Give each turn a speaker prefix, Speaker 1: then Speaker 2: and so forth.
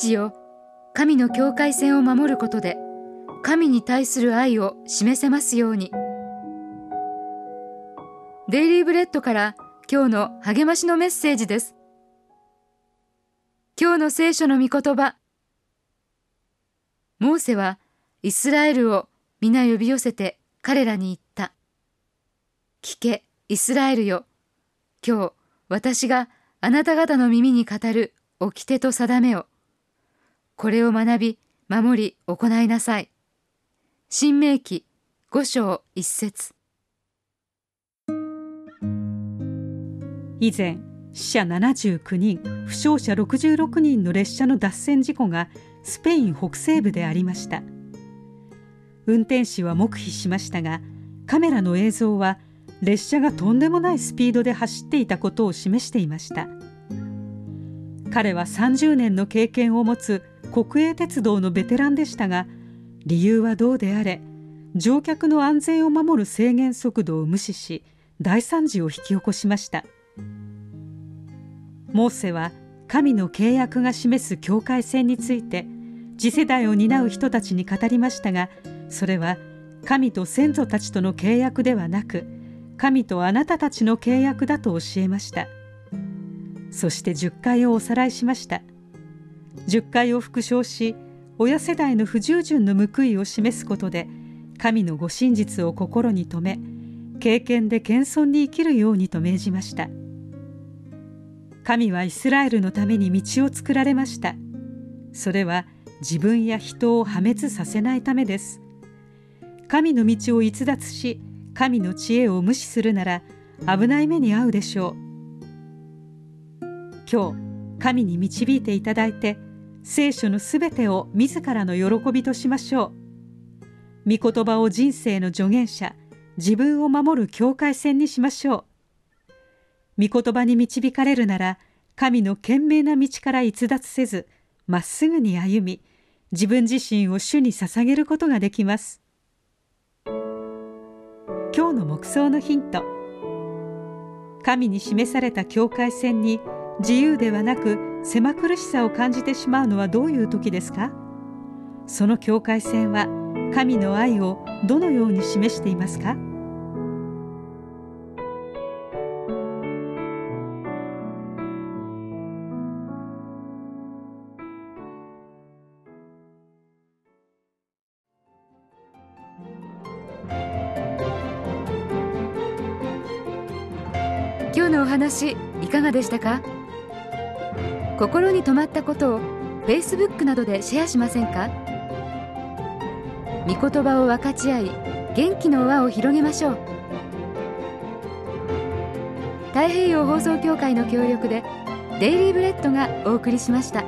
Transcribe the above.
Speaker 1: 父よ神の境界線を守ることで神に対する愛を示せますように。デイリーブレッドから今日の励ましのメッセージです。今日の聖書の御言葉。モーセはイスラエルを皆呼び寄せて彼らに言った。聞けイスラエルよ。今日私があなた方の耳に語る掟と定めをこれを学び守り行いなさい。新明記五章一節。
Speaker 2: 以前死者79人負傷者66人の列車の脱線事故がスペイン北西部でありました。運転士は黙秘しましたがカメラの映像は列車がとんでもないスピードで走っていたことを示していました。彼は30年の経験を持つ国営鉄道のベテランでしたが理由はどうであれ乗客の安全を守る制限速度を無視し大惨事を引き起こしました。モーセは神の契約が示す境界線について次世代を担う人たちに語りましたがそれは神と先祖たちとの契約ではなく神とあなたたちの契約だと教えました。そして10回をおさらいしました。10回を復唱し親世代の不従順の報いを示すことで神のご真実を心に留め経験で謙遜に生きるようにと命じました。神はイスラエルのために道を作られました。それは自分や人を破滅させないためです。神の道を逸脱し神の知恵を無視するなら危ない目に遭うでしょう。今日神に導いていただいて聖書のすべてを自らの喜びとしましょう。御言葉を人生の助言者自分を守る境界線にしましょう。御言葉に導かれるなら神の賢明な道から逸脱せずまっすぐに歩み自分自身を主に捧げることができます。今日の目想のヒント。神に示された境界線に自由ではなく狭苦しさを感じてしまうのはどういう時ですか？その境界線は神の愛をどのように示していますか？
Speaker 1: 今日のお話いかがでしたか？心に留まったことを Facebook などでシェアしませんか？御言葉を分かち合い元気の輪を広げましょう太平洋放送協会の協力でデイリーブレッドがお送りしました。